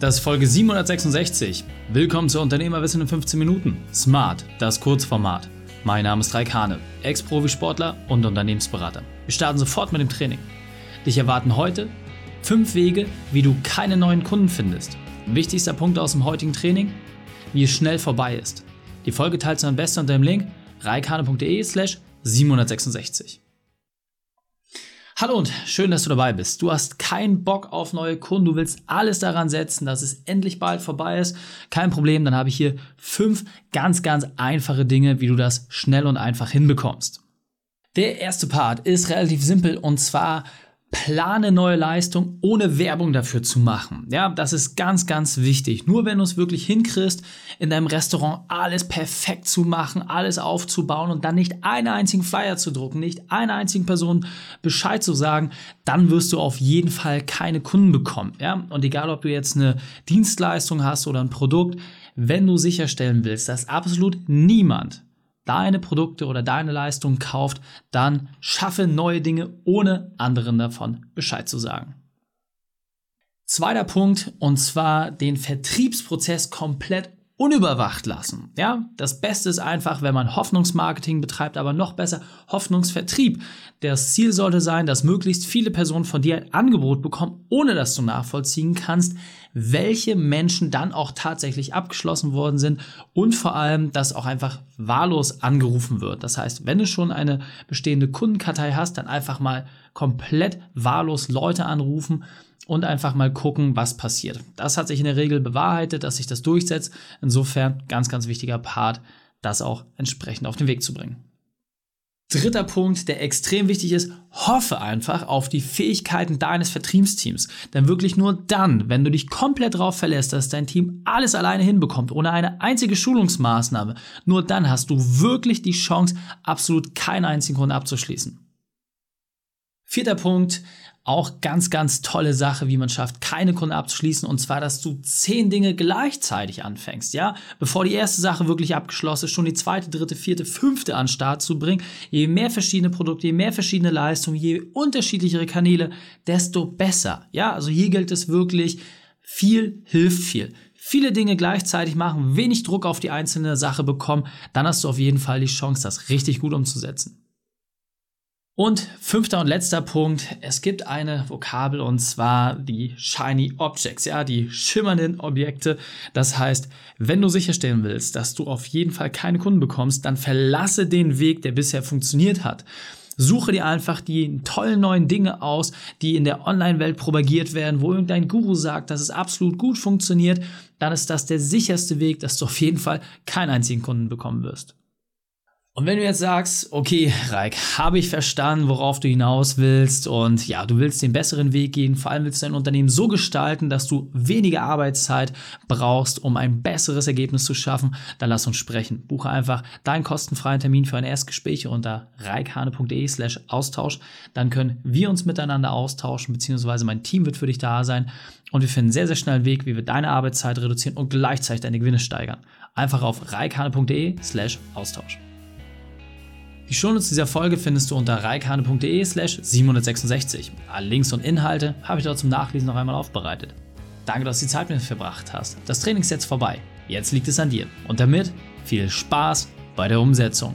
Das ist Folge 766. Willkommen zu Unternehmerwissen in 15 Minuten. Smart, das Kurzformat. Mein Name ist Raik Hane, Ex-Profisportler und Unternehmensberater. Wir starten sofort mit dem Training. Dich erwarten heute fünf Wege, wie du keine neuen Kunden findest. Wichtigster Punkt aus dem heutigen Training, wie es schnell vorbei ist. Die Folge teilst du am besten unter dem Link reikane.de slash 766. Hallo und schön, dass du dabei bist. Du hast keinen Bock auf neue Kunden, du willst alles daran setzen, dass es endlich bald vorbei ist. Kein Problem, dann habe ich hier fünf ganz, ganz einfache Dinge, wie du das schnell und einfach hinbekommst. Der erste Part ist relativ simpel und zwar plane neue Leistung, ohne Werbung dafür zu machen. Ja, das ist ganz, ganz wichtig. Nur wenn du es wirklich hinkriegst, in deinem Restaurant alles perfekt zu machen, alles aufzubauen und dann nicht einen einzigen Flyer zu drucken, nicht einer einzigen Person Bescheid zu sagen, dann wirst du auf jeden Fall keine Kunden bekommen. Ja, und egal, ob du jetzt eine Dienstleistung hast oder ein Produkt, wenn du sicherstellen willst, dass absolut niemand deine Produkte oder deine Leistung kauft, dann schaffe neue Dinge, ohne anderen davon Bescheid zu sagen. Zweiter Punkt, und zwar den Vertriebsprozess komplett unüberwacht lassen. Ja, das Beste ist einfach, wenn man Hoffnungsmarketing betreibt, aber noch besser Hoffnungsvertrieb. Das Ziel sollte sein, dass möglichst viele Personen von dir ein Angebot bekommen, ohne dass du nachvollziehen kannst, welche Menschen dann auch tatsächlich abgeschlossen worden sind und vor allem, dass auch einfach wahllos angerufen wird. Das heißt, wenn du schon eine bestehende Kundenkartei hast, dann einfach mal komplett wahllos Leute anrufen und einfach mal gucken, was passiert. Das hat sich in der Regel bewahrheitet, dass sich das durchsetzt. Insofern ganz, ganz wichtiger Part, das auch entsprechend auf den Weg zu bringen. Dritter Punkt, der extrem wichtig ist, hoffe einfach auf die Fähigkeiten deines Vertriebsteams. Denn wirklich nur dann, wenn du dich komplett darauf verlässt, dass dein Team alles alleine hinbekommt, ohne eine einzige Schulungsmaßnahme, nur dann hast du wirklich die Chance, absolut keinen einzigen Kunden abzuschließen. Vierter Punkt, auch ganz, ganz tolle Sache, wie man schafft, keine Kunden abzuschließen. Und zwar, dass du zehn Dinge gleichzeitig anfängst, ja? Bevor die erste Sache wirklich abgeschlossen ist, schon die zweite, dritte, vierte, fünfte an Start zu bringen. Je mehr verschiedene Produkte, je mehr verschiedene Leistungen, je unterschiedlichere Kanäle, desto besser, ja? Also hier gilt es wirklich, viel hilft viel viele Dinge gleichzeitig machen, wenig Druck auf die einzelne Sache bekommen, dann hast du auf jeden Fall die Chance, das richtig gut umzusetzen. Und fünfter und letzter Punkt, es gibt eine Vokabel und zwar die Shiny Objects, ja, die schimmernden Objekte. Das heißt, wenn du sicherstellen willst, dass du auf jeden Fall keine Kunden bekommst, dann verlasse den Weg, der bisher funktioniert hat. Suche dir einfach die tollen neuen Dinge aus, die in der Online-Welt propagiert werden, wo irgendein Guru sagt, dass es absolut gut funktioniert. Dann ist das der sicherste Weg, dass du auf jeden Fall keinen einzigen Kunden bekommen wirst. Und wenn du jetzt sagst, okay, Reik, habe ich verstanden, worauf du hinaus willst und ja, du willst den besseren Weg gehen, vor allem willst du dein Unternehmen so gestalten, dass du weniger Arbeitszeit brauchst, um ein besseres Ergebnis zu schaffen, dann lass uns sprechen. Buche einfach deinen kostenfreien Termin für ein Erstgespräch unter reikhane.de slash Austausch. Dann können wir uns miteinander austauschen, beziehungsweise mein Team wird für dich da sein und wir finden sehr, sehr schnell einen Weg, wie wir deine Arbeitszeit reduzieren und gleichzeitig deine Gewinne steigern. Einfach auf reikhane.de slash Austausch. Die Shownotes dieser Folge findest du unter reikane.de slash 766. Alle Links und Inhalte habe ich dort zum Nachlesen noch einmal aufbereitet. Danke, dass du die Zeit mit mir verbracht hast. Das Training ist jetzt vorbei. Jetzt liegt es an dir. Und damit viel Spaß bei der Umsetzung.